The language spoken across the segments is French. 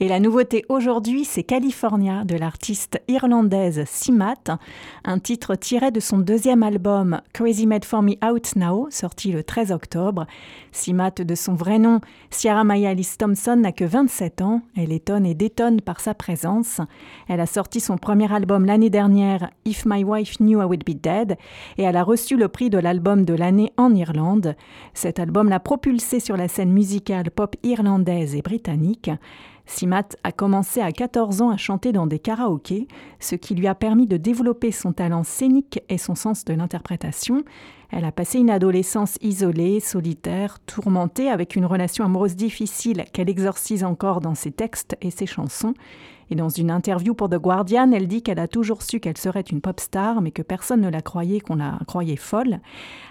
Et la nouveauté aujourd'hui, c'est California de l'artiste irlandaise Simat, un titre tiré de son deuxième album Crazy Made for Me Out Now, sorti le 13 octobre. Simat, de son vrai nom, Sierra Maya Thompson, n'a que 27 ans. Elle étonne et détonne par sa présence. Elle a sorti son premier album l'année dernière, If My Wife Knew I Would Be Dead, et elle a reçu le prix de l'album de l'année en Irlande. Cet album l'a propulsée sur la scène musicale pop irlandaise et britannique. Simat a commencé à 14 ans à chanter dans des karaokés, ce qui lui a permis de développer son talent scénique et son sens de l'interprétation. Elle a passé une adolescence isolée, solitaire, tourmentée, avec une relation amoureuse difficile qu'elle exorcise encore dans ses textes et ses chansons. Et dans une interview pour The Guardian, elle dit qu'elle a toujours su qu'elle serait une pop star, mais que personne ne la croyait, qu'on la croyait folle.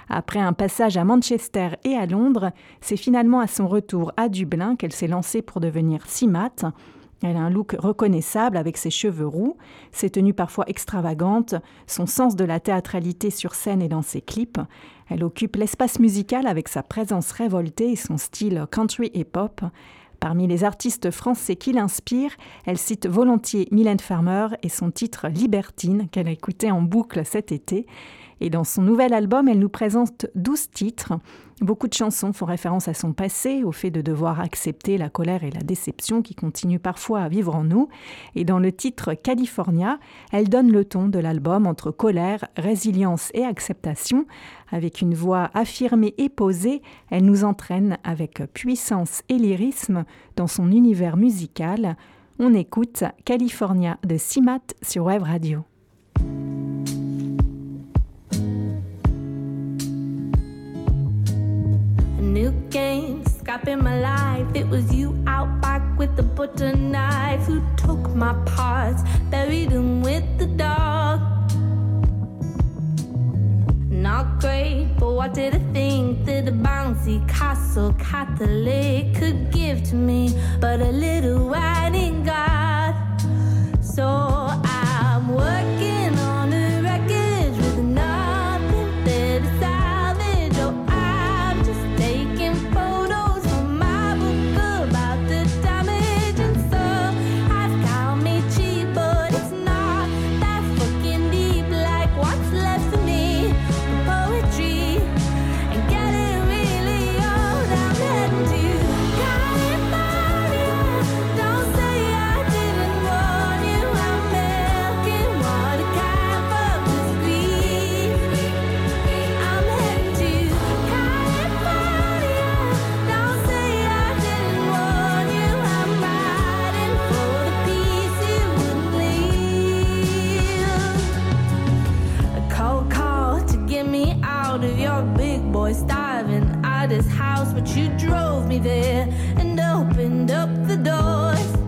Après un passage à Manchester et à Londres, c'est finalement à son retour à Dublin qu'elle s'est lancée pour devenir Simat. Elle a un look reconnaissable avec ses cheveux roux, ses tenues parfois extravagantes, son sens de la théâtralité sur scène et dans ses clips. Elle occupe l'espace musical avec sa présence révoltée et son style country et pop. Parmi les artistes français qui l'inspirent, elle cite volontiers Mylène Farmer et son titre Libertine qu'elle a écouté en boucle cet été. Et dans son nouvel album, elle nous présente 12 titres. Beaucoup de chansons font référence à son passé, au fait de devoir accepter la colère et la déception qui continuent parfois à vivre en nous. Et dans le titre California, elle donne le ton de l'album entre colère, résilience et acceptation. Avec une voix affirmée et posée, elle nous entraîne avec puissance et lyrisme dans son univers musical. On écoute California de Simat sur Web Radio. Game, scrapping my life. It was you out back with the butter knife who took my parts, buried them with the dog. Not great, but what did I think that a bouncy castle Catholic could give to me? But a little out of your big boy starving artist house, but you drove me there and opened up the doors.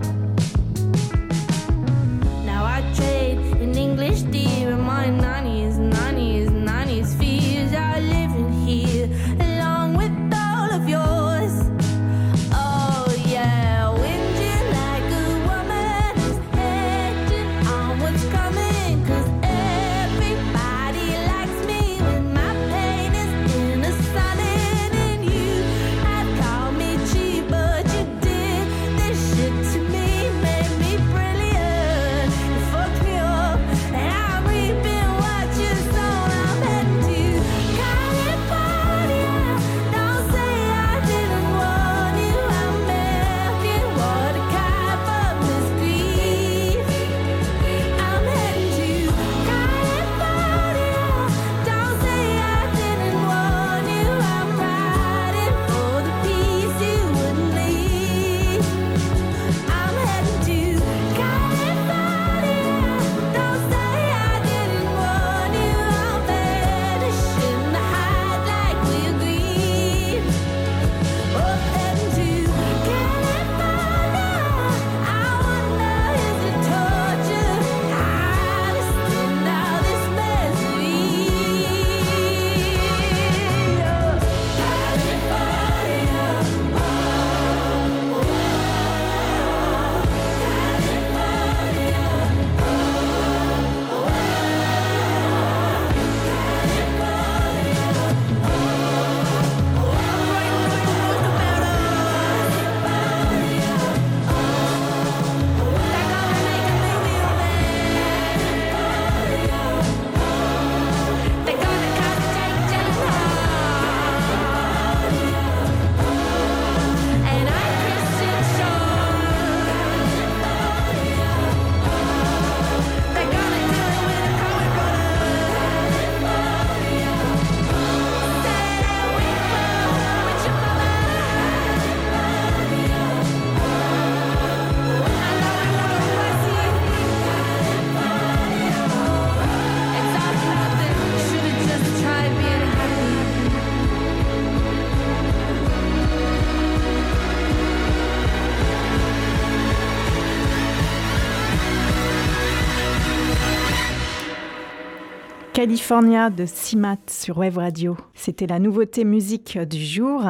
California de Simat sur Web Radio. C'était la nouveauté musique du jour,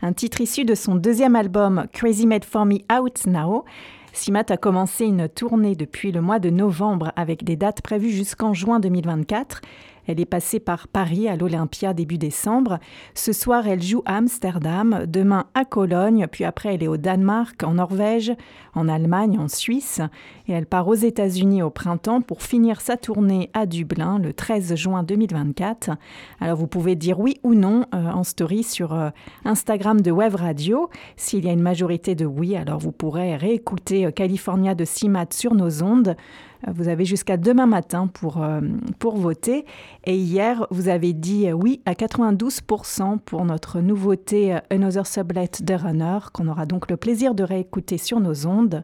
un titre issu de son deuxième album Crazy Made For Me Out Now. Simat a commencé une tournée depuis le mois de novembre avec des dates prévues jusqu'en juin 2024. Elle est passée par Paris à l'Olympia début décembre. Ce soir, elle joue à Amsterdam, demain à Cologne, puis après elle est au Danemark, en Norvège, en Allemagne, en Suisse. Et elle part aux États-Unis au printemps pour finir sa tournée à Dublin le 13 juin 2024. Alors vous pouvez dire oui ou non euh, en story sur euh, Instagram de Web Radio. S'il y a une majorité de oui, alors vous pourrez réécouter euh, California de CIMAT sur nos ondes. Vous avez jusqu'à demain matin pour, euh, pour voter. Et hier, vous avez dit euh, oui à 92% pour notre nouveauté euh, Another Sublet de Runner, qu'on aura donc le plaisir de réécouter sur nos ondes.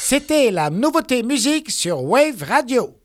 C'était la nouveauté musique sur Wave Radio.